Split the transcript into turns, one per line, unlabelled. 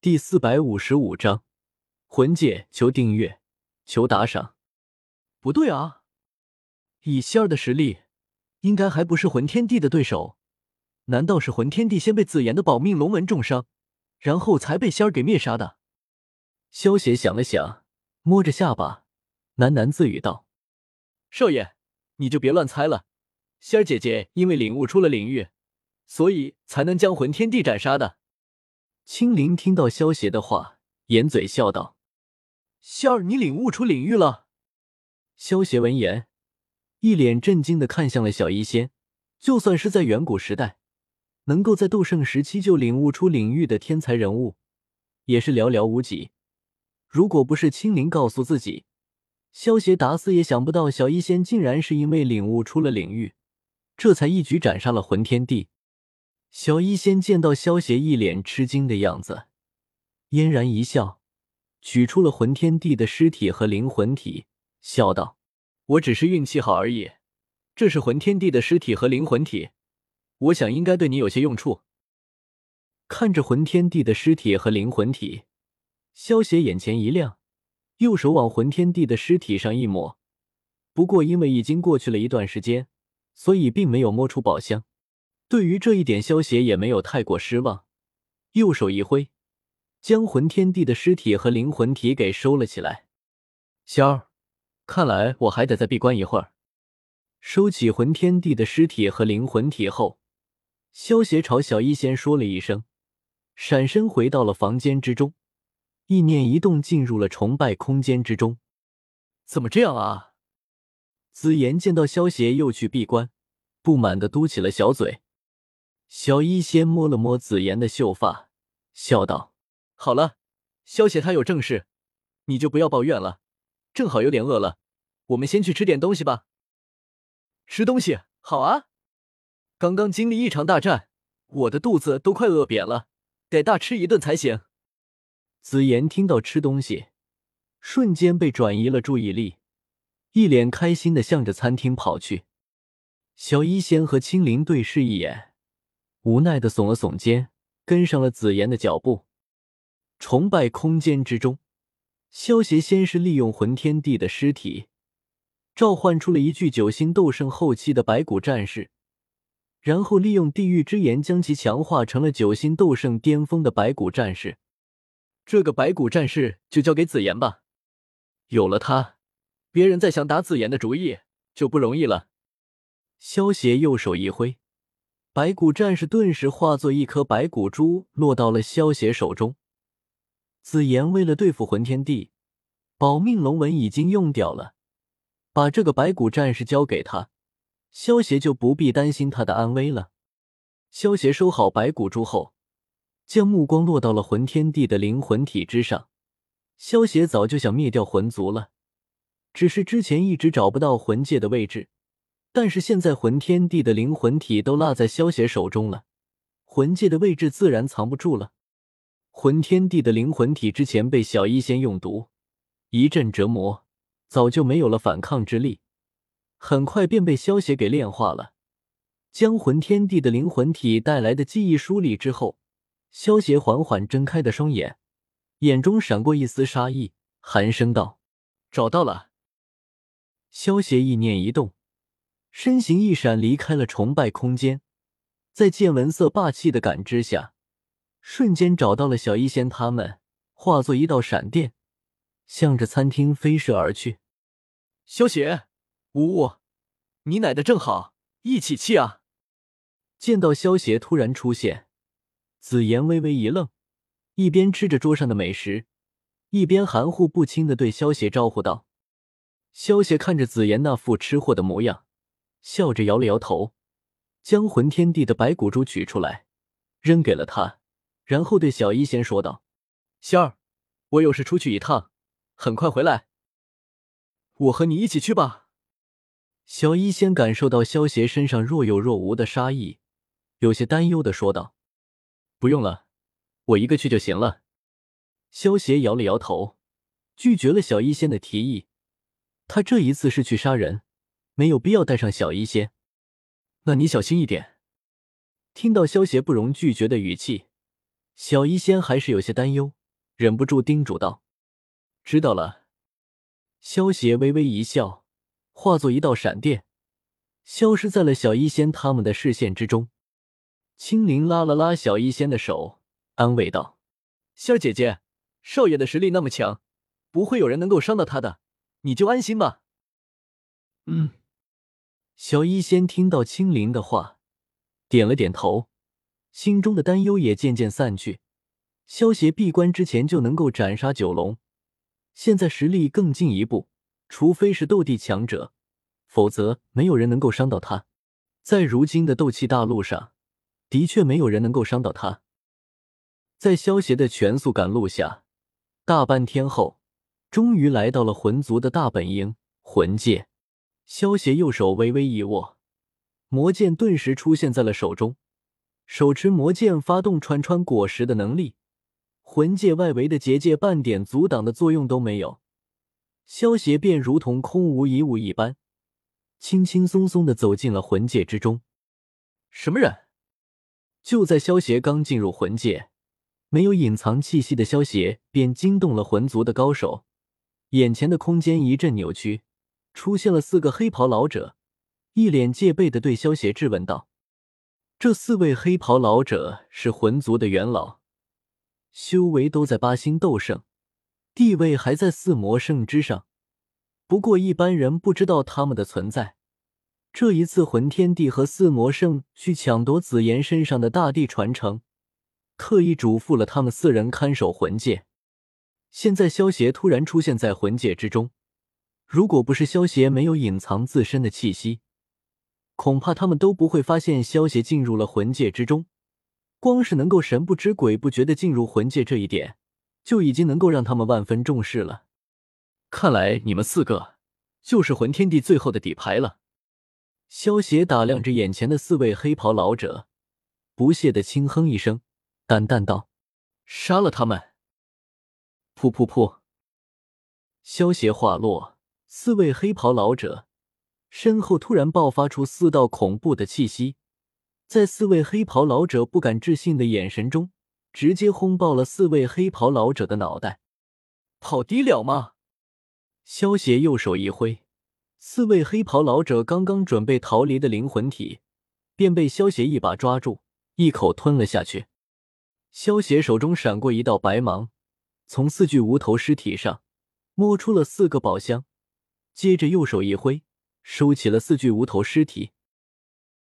第四百五十五章魂界，求订阅，求打赏。不对啊，以仙儿的实力，应该还不是魂天帝的对手。难道是魂天帝先被紫妍的保命龙纹重伤，然后才被仙儿给灭杀的？萧邪想了想，摸着下巴，喃喃自语道：“少爷，你就别乱猜了。仙儿姐姐因为领悟出了领域，所以才能将魂天帝斩杀的。”青灵听到萧邪的话，掩嘴笑道：“仙儿，你领悟出领域了？”萧邪闻言，一脸震惊的看向了小医仙。就算是在远古时代，能够在斗圣时期就领悟出领域的天才人物，也是寥寥无几。如果不是青灵告诉自己，萧邪打死也想不到小医仙竟然是因为领悟出了领域，这才一举斩杀了魂天帝。小医仙见到萧邪一脸吃惊的样子，嫣然一笑，取出了魂天帝的尸体和灵魂体，笑道：“我只是运气好而已。这是魂天帝的尸体和灵魂体，我想应该对你有些用处。”看着魂天帝的尸体和灵魂体，萧邪眼前一亮，右手往魂天帝的尸体上一抹。不过因为已经过去了一段时间，所以并没有摸出宝箱。对于这一点，萧邪也没有太过失望，右手一挥，将魂天帝的尸体和灵魂体给收了起来。仙儿，看来我还得再闭关一会儿。收起魂天帝的尸体和灵魂体后，萧邪朝小医仙说了一声，闪身回到了房间之中，意念一动，进入了崇拜空间之中。怎么这样啊？紫妍见到萧邪又去闭关，不满的嘟起了小嘴。小医仙摸了摸紫妍的秀发，笑道：“好了，萧邪他有正事，你就不要抱怨了。正好有点饿了，我们先去吃点东西吧。”吃东西好啊！刚刚经历一场大战，我的肚子都快饿扁了，得大吃一顿才行。紫妍听到吃东西，瞬间被转移了注意力，一脸开心的向着餐厅跑去。小医仙和青灵对视一眼。无奈的耸了耸肩，跟上了紫妍的脚步。崇拜空间之中，萧协先是利用魂天帝的尸体，召唤出了一具九星斗圣后期的白骨战士，然后利用地狱之炎将其强化成了九星斗圣巅峰的白骨战士。这个白骨战士就交给紫妍吧，有了他，别人再想打紫妍的主意就不容易了。萧协右手一挥。白骨战士顿时化作一颗白骨珠，落到了萧邪手中。紫妍为了对付魂天帝，保命龙纹已经用掉了，把这个白骨战士交给他，萧邪就不必担心他的安危了。萧邪收好白骨珠后，将目光落到了魂天帝的灵魂体之上。萧邪早就想灭掉魂族了，只是之前一直找不到魂界的位置。但是现在魂天帝的灵魂体都落在萧邪手中了，魂界的位置自然藏不住了。魂天帝的灵魂体之前被小医仙用毒一阵折磨，早就没有了反抗之力，很快便被萧邪给炼化了。将魂天帝的灵魂体带来的记忆梳理之后，萧邪缓缓睁开的双眼，眼中闪过一丝杀意，寒声道：“找到了。”萧邪意念一动。身形一闪，离开了崇拜空间，在见闻色霸气的感知下，瞬间找到了小医仙他们，化作一道闪电，向着餐厅飞射而去。萧邪，呜呜，你奶的正好，一起去啊！见到萧邪突然出现，紫妍微微一愣，一边吃着桌上的美食，一边含糊不清的对萧邪招呼道：“萧邪，看着紫妍那副吃货的模样。”笑着摇了摇头，将魂天帝的白骨珠取出来，扔给了他，然后对小医仙说道：“仙儿，我有事出去一趟，很快回来。我和你一起去吧。”小医仙感受到萧邪身上若有若无的杀意，有些担忧的说道：“不用了，我一个去就行了。”萧邪摇了摇头，拒绝了小医仙的提议。他这一次是去杀人。没有必要带上小医仙，那你小心一点。听到萧邪不容拒绝的语气，小医仙还是有些担忧，忍不住叮嘱道：“知道了。”萧邪微微一笑，化作一道闪电，消失在了小医仙他们的视线之中。青灵拉了拉小医仙的手，安慰道：“仙儿姐姐，少爷的实力那么强，不会有人能够伤到他的，你就安心吧。”嗯。小医仙听到青灵的话，点了点头，心中的担忧也渐渐散去。萧邪闭关之前就能够斩杀九龙。现在实力更进一步，除非是斗帝强者，否则没有人能够伤到他。在如今的斗气大陆上，的确没有人能够伤到他。在萧协的全速赶路下，大半天后，终于来到了魂族的大本营——魂界。萧邪右手微微一握，魔剑顿时出现在了手中，手持魔剑发动穿穿果实的能力。魂界外围的结界半点阻挡的作用都没有，萧邪便如同空无一物一般，轻轻松松的走进了魂界之中。什么人？就在萧邪刚进入魂界，没有隐藏气息的萧邪便惊动了魂族的高手，眼前的空间一阵扭曲，出现了四个黑袍老者，一脸戒备的对萧协质问道：“这四位黑袍老者是魂族的元老。”修为都在八星斗圣，地位还在四魔圣之上。不过一般人不知道他们的存在。这一次，魂天帝和四魔圣去抢夺紫妍身上的大地传承，特意嘱咐了他们四人看守魂界。现在萧邪突然出现在魂界之中，如果不是萧邪没有隐藏自身的气息，恐怕他们都不会发现萧邪进入了魂界之中。光是能够神不知鬼不觉的进入魂界这一点，就已经能够让他们万分重视了。看来你们四个就是魂天帝最后的底牌了。萧邪打量着眼前的四位黑袍老者，不屑的轻哼一声，淡淡道：“杀了他们！”噗噗噗！萧邪话落，四位黑袍老者身后突然爆发出四道恐怖的气息。在四位黑袍老者不敢置信的眼神中，直接轰爆了四位黑袍老者的脑袋。跑低了吗？萧邪右手一挥，四位黑袍老者刚刚准备逃离的灵魂体，便被萧邪一把抓住，一口吞了下去。萧邪手中闪过一道白芒，从四具无头尸体上摸出了四个宝箱，接着右手一挥，收起了四具无头尸体。